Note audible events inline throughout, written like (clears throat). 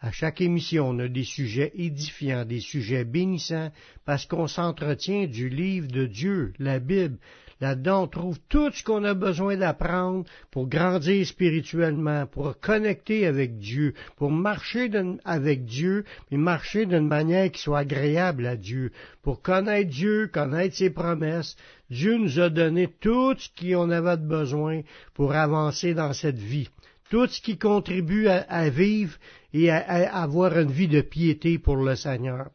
À chaque émission, on a des sujets édifiants, des sujets bénissants, parce qu'on s'entretient du livre de Dieu, la Bible. Là-dedans, on trouve tout ce qu'on a besoin d'apprendre pour grandir spirituellement, pour connecter avec Dieu, pour marcher avec Dieu, mais marcher d'une manière qui soit agréable à Dieu, pour connaître Dieu, connaître ses promesses. Dieu nous a donné tout ce qu'on avait besoin pour avancer dans cette vie tout ce qui contribue à, vivre et à, avoir une vie de piété pour le Seigneur.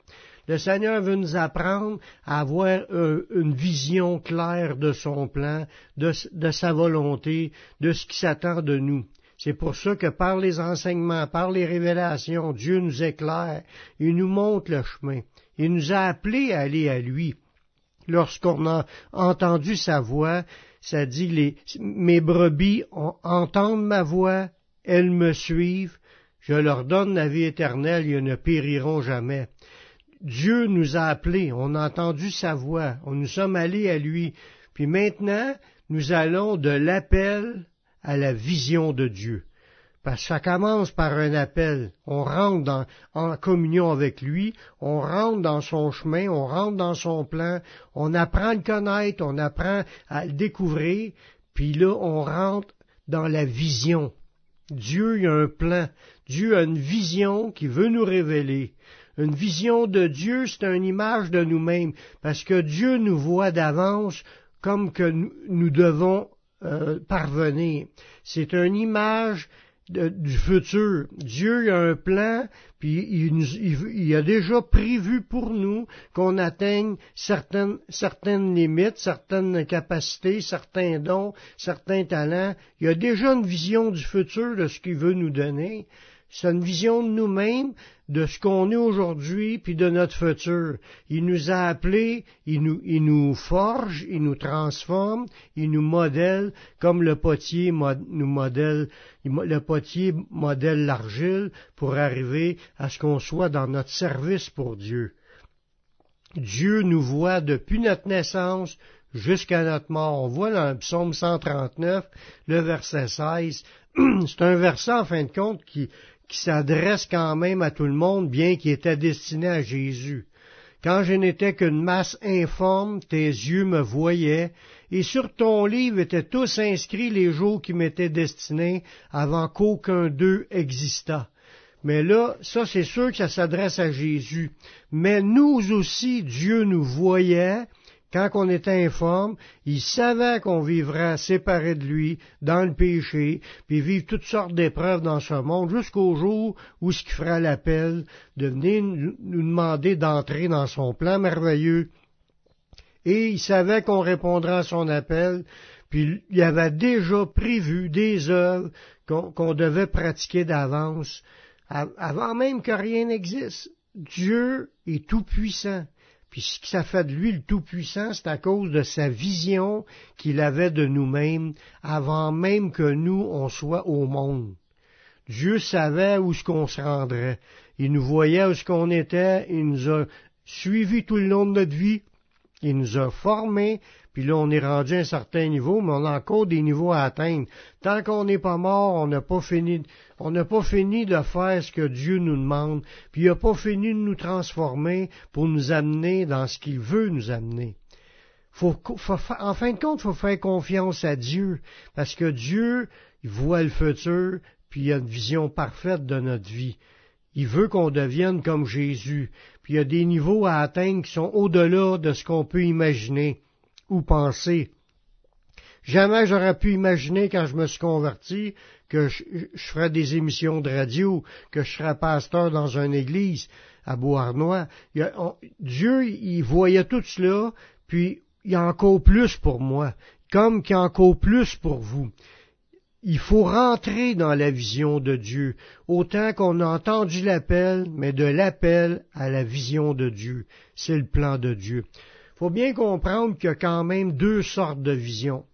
Le Seigneur veut nous apprendre à avoir une vision claire de son plan, de, de sa volonté, de ce qui s'attend de nous. C'est pour ça que par les enseignements, par les révélations, Dieu nous éclaire, il nous montre le chemin. Il nous a appelés à aller à lui. Lorsqu'on a entendu sa voix, ça dit les, mes brebis entendent ma voix, elles me suivent, je leur donne la vie éternelle, ils ne périront jamais. Dieu nous a appelés, on a entendu sa voix, on nous sommes allés à lui, puis maintenant nous allons de l'appel à la vision de Dieu. Parce que ça commence par un appel. On rentre en communion avec lui, on rentre dans son chemin, on rentre dans son plan, on apprend à le connaître, on apprend à le découvrir, puis là, on rentre dans la vision. Dieu a un plan, Dieu a une vision qui veut nous révéler. Une vision de Dieu, c'est une image de nous-mêmes, parce que Dieu nous voit d'avance comme que nous, devons euh, parvenir. C'est une image du futur. Dieu a un plan, puis il, a déjà prévu pour nous qu'on atteigne certaines, certaines limites, certaines capacités, certains dons, certains talents. Il a déjà une vision du futur de ce qu'il veut nous donner. C'est une vision de nous-mêmes, de ce qu'on est aujourd'hui, puis de notre futur. Il nous a appelés, il nous, il nous forge, il nous transforme, il nous modèle, comme le potier nous modèle, le potier modèle l'argile pour arriver à ce qu'on soit dans notre service pour Dieu. Dieu nous voit depuis notre naissance jusqu'à notre mort. On voit dans le psaume 139, le verset 16, (clears throat) c'est un verset en fin de compte qui, qui s'adresse quand même à tout le monde, bien qu'il était destiné à Jésus. Quand je n'étais qu'une masse informe, tes yeux me voyaient, et sur ton livre étaient tous inscrits les jours qui m'étaient destinés avant qu'aucun d'eux existât. Mais là, ça c'est sûr que ça s'adresse à Jésus. Mais nous aussi, Dieu nous voyait, quand on était informe, il savait qu'on vivrait séparé de lui, dans le péché, puis vivre toutes sortes d'épreuves dans ce monde, jusqu'au jour où ce qui fera l'appel de venir nous demander d'entrer dans son plan merveilleux. Et il savait qu'on répondrait à son appel, puis il avait déjà prévu des œuvres qu'on devait pratiquer d'avance, avant même que rien n'existe. Dieu est tout puissant. Puis ce qui ça fait de lui le Tout-Puissant, c'est à cause de sa vision qu'il avait de nous-mêmes avant même que nous, on soit au monde. Dieu savait où ce qu'on se rendrait. Il nous voyait où ce qu'on était. Il nous a suivis tout le long de notre vie. Il nous a formés, puis là on est rendu à un certain niveau, mais on a encore des niveaux à atteindre. Tant qu'on n'est pas mort, on n'a pas fini, on n'a pas fini de faire ce que Dieu nous demande, puis il n'a pas fini de nous transformer pour nous amener dans ce qu'il veut nous amener. Faut, en fin de compte, faut faire confiance à Dieu, parce que Dieu, il voit le futur, puis il a une vision parfaite de notre vie. Il veut qu'on devienne comme Jésus. Puis il y a des niveaux à atteindre qui sont au-delà de ce qu'on peut imaginer ou penser. Jamais j'aurais pu imaginer quand je me suis converti que je, ferais des émissions de radio, que je serais pasteur dans une église à Beauharnois. Dieu, il voyait tout cela, puis il y a encore plus pour moi, comme qu'il y a encore plus pour vous il faut rentrer dans la vision de Dieu, autant qu'on a entendu l'appel, mais de l'appel à la vision de Dieu. C'est le plan de Dieu. Faut bien comprendre qu'il y a quand même deux sortes de visions.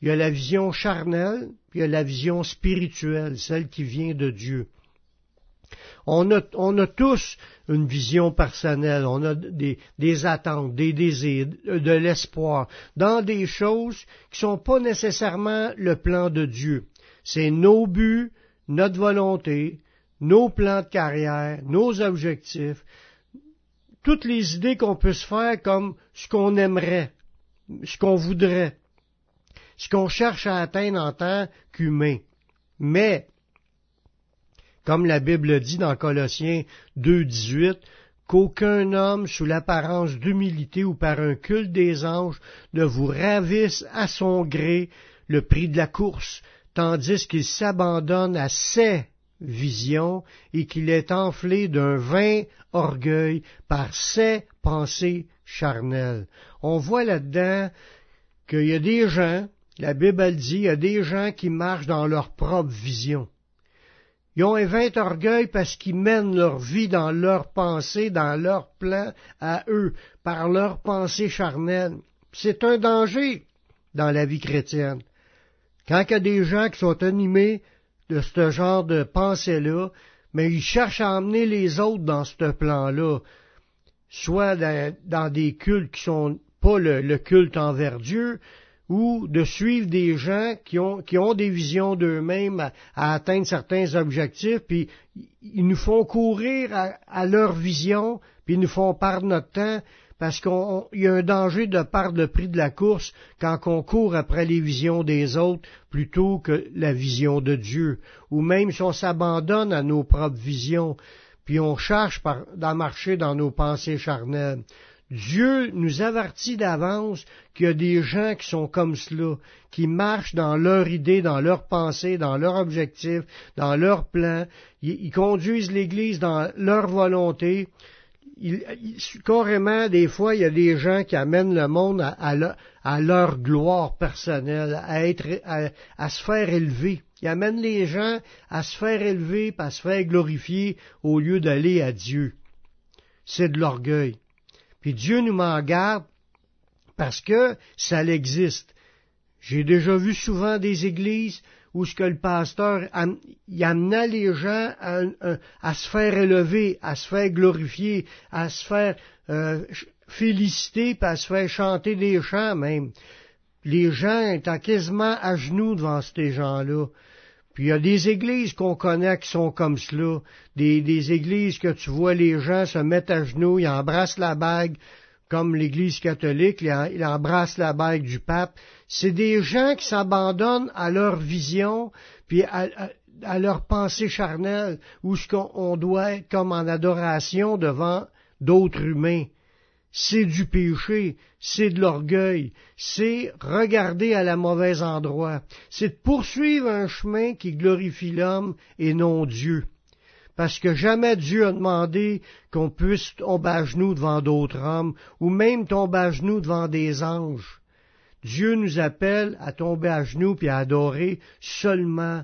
Il y a la vision charnelle, puis il y a la vision spirituelle, celle qui vient de Dieu. On a, tous une vision personnelle, on a des, des attentes, des désirs, de l'espoir, dans des choses qui sont pas nécessairement le plan de Dieu. C'est nos buts, notre volonté, nos plans de carrière, nos objectifs, toutes les idées qu'on peut se faire comme ce qu'on aimerait, ce qu'on voudrait, ce qu'on cherche à atteindre en tant qu'humain. Mais comme la Bible dit dans Colossiens 2.18, qu'aucun homme, sous l'apparence d'humilité ou par un culte des anges, ne vous ravisse à son gré le prix de la course, tandis qu'il s'abandonne à ses visions et qu'il est enflé d'un vain orgueil par ses pensées charnelles. On voit là-dedans qu'il y a des gens, la Bible dit, il y a des gens qui marchent dans leur propre vision. Ils ont un vain orgueil parce qu'ils mènent leur vie dans leurs pensées, dans leurs plans à eux, par leurs pensées charnelles. C'est un danger dans la vie chrétienne. Quand il y a des gens qui sont animés ce genre de pensée-là, mais ils cherchent à emmener les autres dans ce plan-là, soit dans, des cultes qui sont pas le culte envers Dieu, ou de suivre des gens qui ont, qui ont des visions d'eux-mêmes à, atteindre certains objectifs, puis ils nous font courir à, leur vision, puis ils nous font perdre notre temps, parce qu'il y a un danger de perdre le prix de la course quand on court après les visions des autres plutôt que la vision de Dieu, ou même si on s'abandonne à nos propres visions, puis on cherche d'en marcher dans nos pensées charnelles. Dieu nous avertit d'avance qu'il y a des gens qui sont comme cela, qui marchent dans leur idée, dans leur pensée, dans leur objectif, dans leur plan. Ils, conduisent l'Église dans leur volonté. Carrément, des fois, il y a des gens qui amènent le monde à, leur gloire personnelle, à, se faire élever. Ils amènent les gens à se faire élever, à se faire glorifier au lieu d'aller à Dieu. C'est de l'orgueil. Puis Dieu nous m'en garde parce que ça existe. J'ai déjà vu souvent des églises où ce que le pasteur y amenait les gens à, se faire élever, à se faire glorifier, à se faire euh, féliciter, puis à se faire chanter des chants même. Les gens étaient quasiment à genoux devant ces gens-là. Puis il y a des églises qu'on connaît qui sont comme cela, des, des, églises que tu vois les gens se mettre à genoux, ils embrassent la bague, comme l'Église catholique, ils embrassent la bague du pape. C'est des gens qui s'abandonnent à leur vision, puis à, à, leur pensée charnelle, où ce qu'on doit être comme en adoration devant d'autres humains c'est du péché, c'est de l'orgueil, c'est regarder à la mauvaise endroit, c'est de poursuivre un chemin qui glorifie l'homme et non Dieu. Parce que jamais Dieu a demandé qu'on puisse tomber à genoux devant d'autres hommes, ou même tomber à genoux devant des anges. Dieu nous appelle à tomber à genoux puis à adorer seulement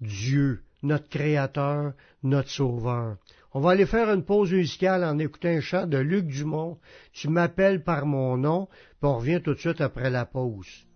Dieu, notre Créateur, notre Sauveur. On va aller faire une pause musicale en écoutant un chant de Luc Dumont. Tu m'appelles par mon nom, puis on revient tout de suite après la pause.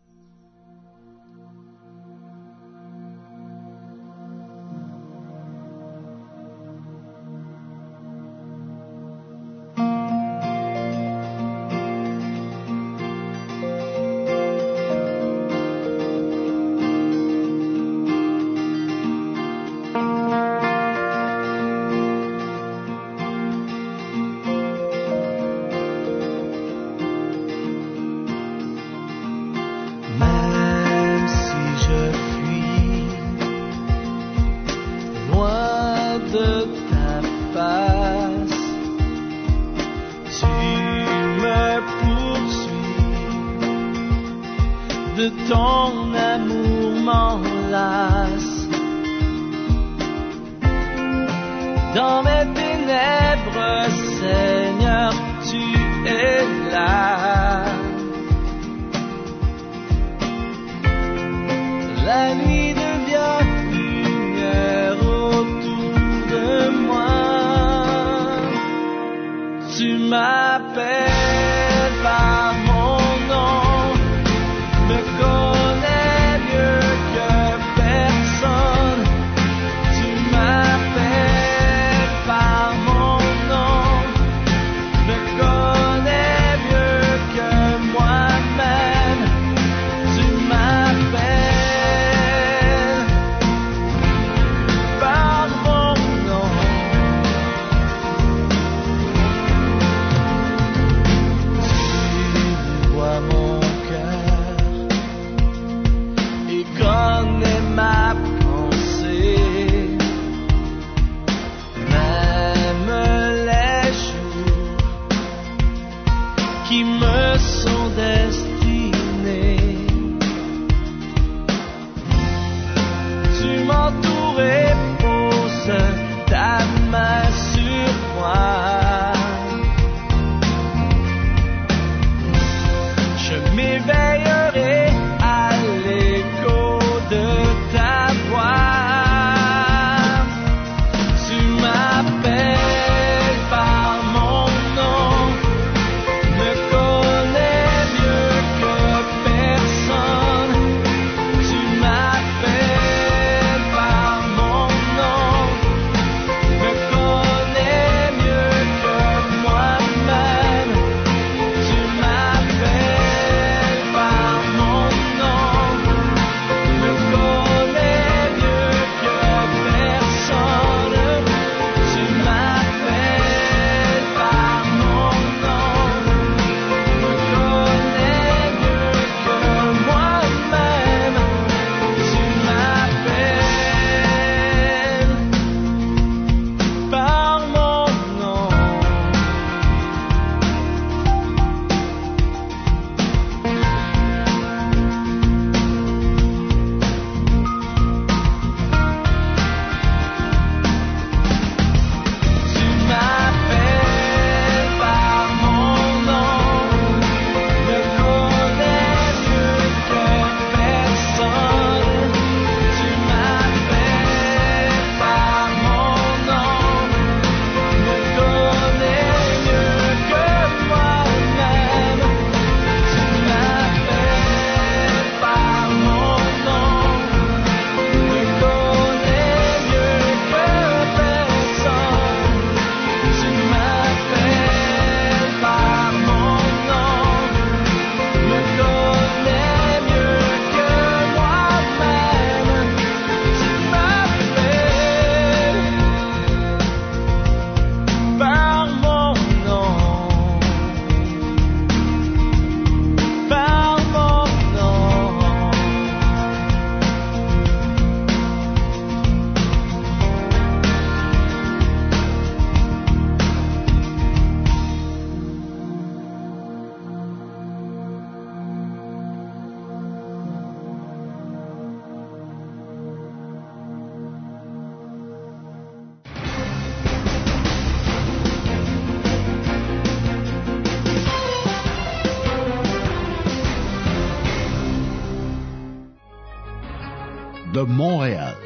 Montréal.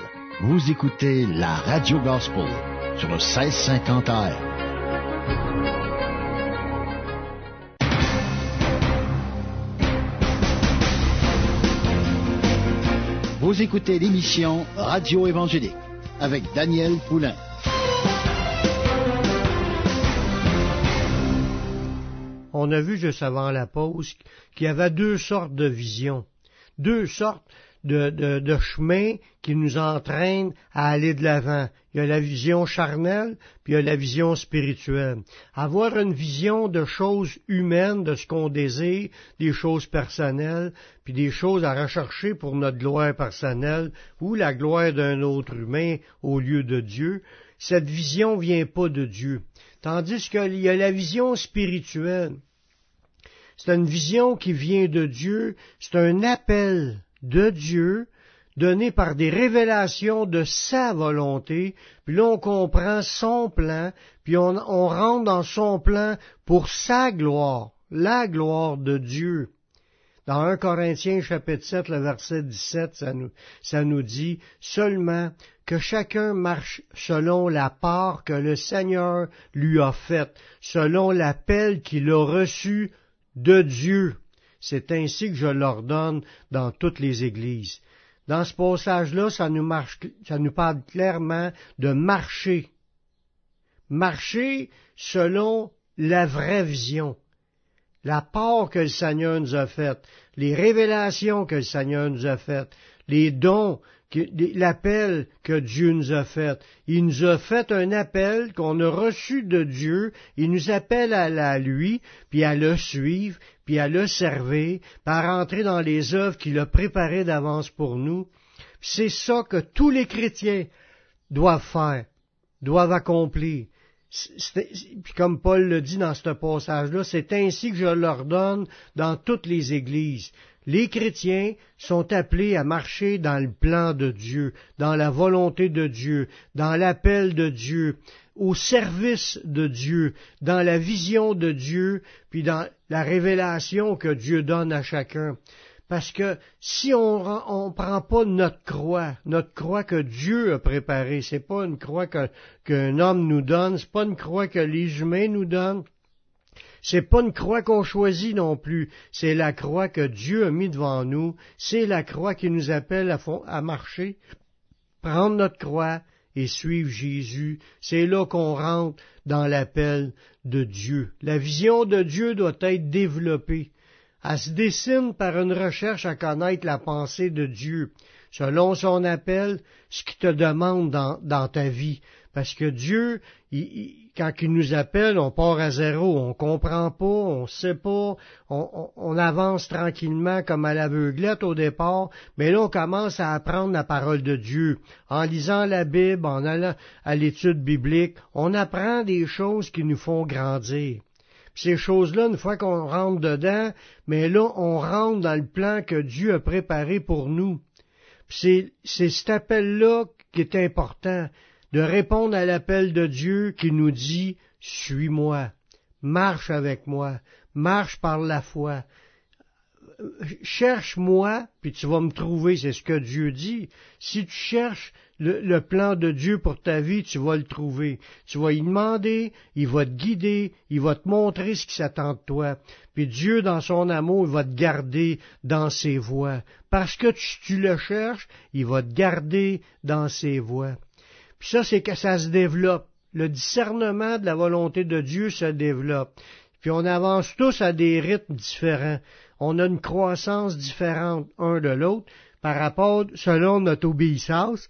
Vous écoutez la Radio Gospel sur le 1650 AM. Vous écoutez l'émission Radio Évangélique avec Daniel Poulain. On a vu juste avant la pause qu'il y avait deux sortes de visions, deux sortes de, de, chemin qui nous entraîne à aller de l'avant. Il y a la vision charnelle, puis il y a la vision spirituelle. Avoir une vision de choses humaines, de ce qu'on désire, des choses personnelles, puis des choses à rechercher pour notre gloire personnelle ou la gloire d'un autre humain au lieu de Dieu, cette vision vient pas de Dieu. Tandis qu'il y a la vision spirituelle. C'est une vision qui vient de Dieu, c'est un appel de Dieu donné par des révélations de sa volonté, puis là on comprend son plan, puis on, rentre dans son plan pour sa gloire, la gloire de Dieu. Dans 1 Corinthiens chapitre 7, le verset 17, ça nous, ça nous dit seulement que chacun marche selon la part que le Seigneur lui a faite, selon l'appel qu'il a reçu de Dieu. C'est ainsi que je l'ordonne dans toutes les églises. Dans ce passage-là, ça nous, nous parle clairement de marcher. Marcher selon la vraie vision, la part que le Seigneur nous a faite, les révélations que le Seigneur nous a faites, les dons l'appel que Dieu nous a fait. Il nous a fait un appel qu'on a reçu de Dieu, il nous appelle à, la lui, puis à le suivre, puis à le servir, par entrer dans les œuvres qu'il a préparées d'avance pour nous. C'est ça que tous les chrétiens doivent faire, doivent accomplir. Puis comme Paul le dit dans ce passage-là, c'est ainsi que je leur donne dans toutes les églises Les chrétiens sont appelés à marcher dans le plan de Dieu, dans la volonté de Dieu, dans l'appel de Dieu, au service de Dieu, dans la vision de Dieu, puis dans la révélation que Dieu donne à chacun. Parce que si on ne prend pas notre croix, notre croix que Dieu a préparée, c'est pas une croix qu'un homme nous donne, c'est pas une croix que les humains nous donnent, c'est pas une croix qu'on choisit non plus, c'est la croix que Dieu a mis devant nous, c'est la croix qui nous appelle à, marcher, prendre notre croix et suivre Jésus. C'est là qu'on rentre dans l'appel de Dieu. La vision de Dieu doit être développée. Elle se dessine par une recherche à connaître la pensée de Dieu, selon son appel, ce qu'il te demande dans, ta vie. Parce que Dieu, quand il nous appelle, on part à zéro, on comprend pas, on sait pas, on, avance tranquillement comme à l'aveuglette au départ, mais là on commence à apprendre la parole de Dieu. En lisant la Bible, en allant à l'étude biblique, on apprend des choses qui nous font grandir. Ces choses-là, une fois qu'on rentre dedans, mais là, on rentre dans le plan que Dieu a préparé pour nous. C'est cet appel-là qui est important, de répondre à l'appel de Dieu qui nous dit Suis-moi, marche avec moi, marche par la foi. Cherche-moi, puis tu vas me trouver, c'est ce que Dieu dit. Si tu cherches le, plan de Dieu pour ta vie, tu vas le trouver. Tu vas y demander, il va te guider, il va te montrer ce qui s'attend de toi. Puis Dieu, dans son amour, il va te garder dans ses voies. Parce que tu, tu le cherches, il va te garder dans ses voies. Puis ça, c'est que ça se développe. Le discernement de la volonté de Dieu se développe. Puis on avance tous à des rythmes différents. On a une croissance différente un de l'autre par rapport, selon notre obéissance,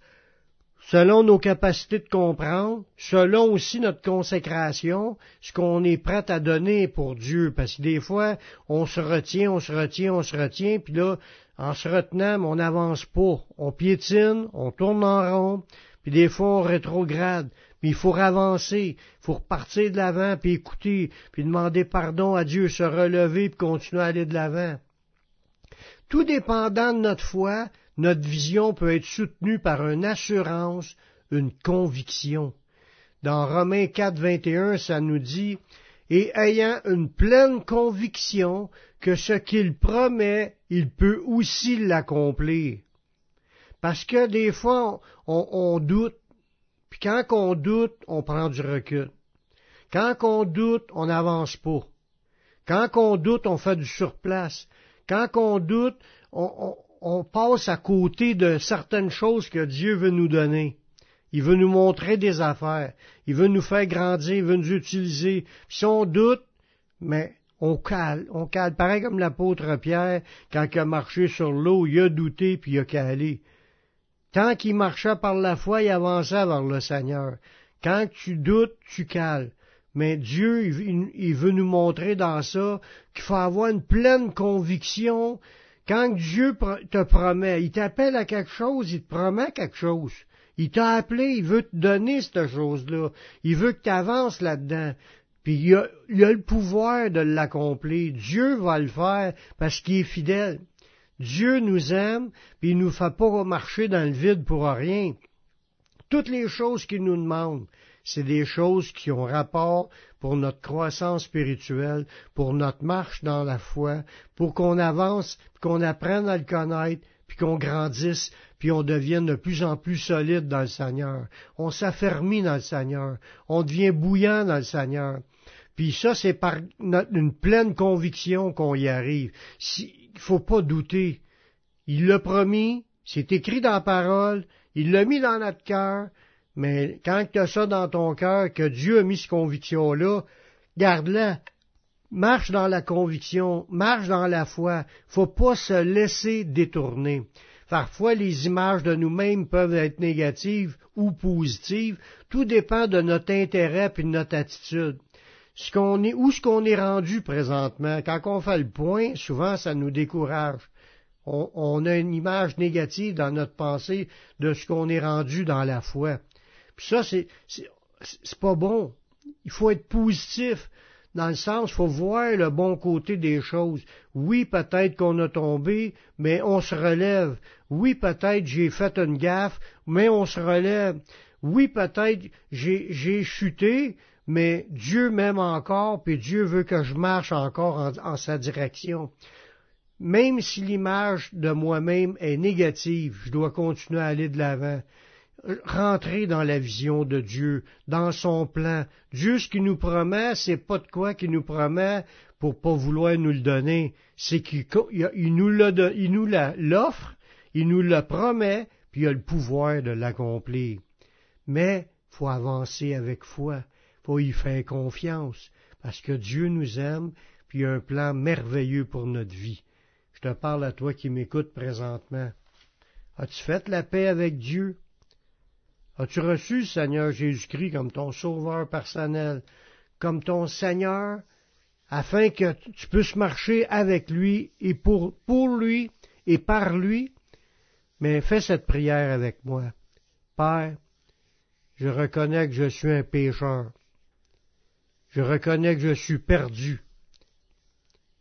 selon nos capacités de comprendre, selon aussi notre consécration, ce qu'on est prêt à donner pour Dieu. Parce que des fois, on se retient, on se retient, on se retient, puis là, en se retenant, on n'avance pas. On piétine, on tourne en rond, puis des fois, on rétrograde. Mais il faut avancer, il faut repartir de l'avant, puis écouter, puis demander pardon à Dieu, se relever, puis continuer à aller de l'avant. Tout dépendant de notre foi, notre vision peut être soutenue par une assurance, une conviction. Dans Romains 4, 21, ça nous dit, et ayant une pleine conviction que ce qu'il promet, il peut aussi l'accomplir. Parce que des fois, on, doute, puis quand on doute, on prend du recul. Quand on doute, on n'avance pas. Quand on doute, on fait du surplace. Quand on doute, on, on passe à côté de certaines choses que Dieu veut nous donner. Il veut nous montrer des affaires. Il veut nous faire grandir. Il veut nous utiliser. si on doute, mais on cale. On cale. Pareil comme l'apôtre Pierre, quand il a marché sur l'eau, il a douté puis il a calé. Tant qu'il marchait par la foi, il avançait vers le Seigneur. Quand tu doutes, tu cales. Mais Dieu, il veut nous montrer dans ça qu'il faut avoir une pleine conviction quand Dieu te promet, il t'appelle à quelque chose, il te promet quelque chose. Il t'a appelé, il veut te donner cette chose-là. Il veut que tu avances là-dedans. Puis il a, il a le pouvoir de l'accomplir. Dieu va le faire parce qu'il est fidèle. Dieu nous aime, puis il nous fait pas marcher dans le vide pour rien. Toutes les choses qu'il nous demande, c'est des choses qui ont rapport pour notre croissance spirituelle, pour notre marche dans la foi, pour qu'on avance, qu'on apprenne à le connaître, puis qu'on grandisse, puis on devienne de plus en plus solide dans le Seigneur. On s'affermit dans le Seigneur. On devient bouillant dans le Seigneur. Puis ça, c'est par une pleine conviction qu'on y arrive. Il ne faut pas douter. Il l'a promis, c'est écrit dans la parole, il l'a mis dans notre cœur, mais quand tu as ça dans ton cœur, que Dieu a mis cette conviction-là, garde-la. Marche dans la conviction, marche dans la foi. Faut pas se laisser détourner. Parfois, les images de nous-mêmes peuvent être négatives ou positives. Tout dépend de notre intérêt et de notre attitude. Ce qu'on est, où ce qu'on est rendu présentement. Quand on fait le point, souvent, ça nous décourage. On, on a une image négative dans notre pensée de ce qu'on est rendu dans la foi. Puis ça, c'est, c'est pas bon. Il faut être positif. dans le sens, faut voir le bon côté des choses. Oui, peut-être qu'on a tombé, mais on se relève. Oui, peut-être j'ai fait une gaffe, mais on se relève. Oui, peut-être j'ai chuté, mais Dieu m'aime encore, puis Dieu veut que je marche encore en, sa direction. Même si l'image de moi-même est négative, je dois continuer à aller de l'avant rentrer dans la vision de Dieu, dans son plan. Dieu, ce qu'il nous promet, c'est pas de quoi qu'il nous promet pour pas vouloir nous le donner. C'est qu'il nous l'offre, il nous le promet, puis il a le pouvoir de l'accomplir. Mais faut avancer avec foi, faut y faire confiance, parce que Dieu nous aime, puis il a un plan merveilleux pour notre vie. Je te parle à toi qui m'écoutes présentement. As-tu fait la paix avec Dieu? As-tu reçu Seigneur Jésus-Christ comme ton sauveur personnel, comme ton Seigneur, afin que tu puisses marcher avec lui et pour lui et par lui? Mais fais cette prière avec moi. Père, je reconnais que je suis un pécheur. Je reconnais que je suis perdu.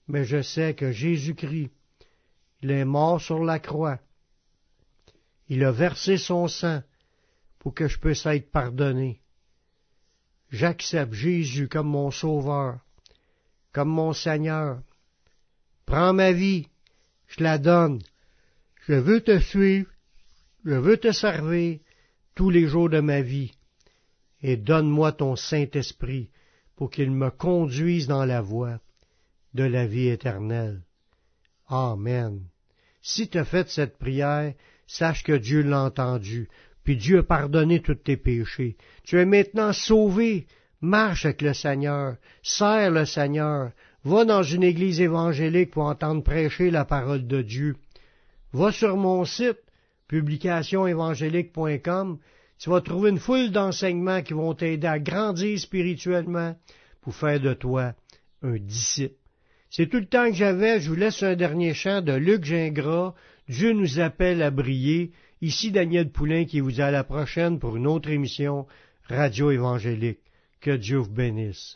Mais je sais que Jésus-Christ, il est mort sur la croix. Il a versé son sang pour que je puisse être pardonné. J'accepte Jésus comme mon Sauveur, comme mon Seigneur. Prends ma vie, je la donne. Je veux te suivre, je veux te servir tous les jours de ma vie. Et donne-moi ton Saint-Esprit pour qu'il me conduise dans la voie de la vie éternelle. Amen. Si tu as fait cette prière, sache que Dieu l'a entendu puis Dieu a pardonné tous tes péchés. Tu es maintenant sauvé. Marche avec le Seigneur, sers le Seigneur, va dans une église évangélique pour entendre prêcher la parole de Dieu. Va sur mon site, publicationévangélique.com, tu vas trouver une foule d'enseignements qui vont t'aider à grandir spirituellement pour faire de toi un disciple. C'est tout le temps que j'avais, je vous laisse un dernier chant de Luc Gingras, Dieu nous appelle à briller, Ici Daniel Poulain qui vous dit à la prochaine pour une autre émission Radio Évangélique. Que Dieu vous bénisse.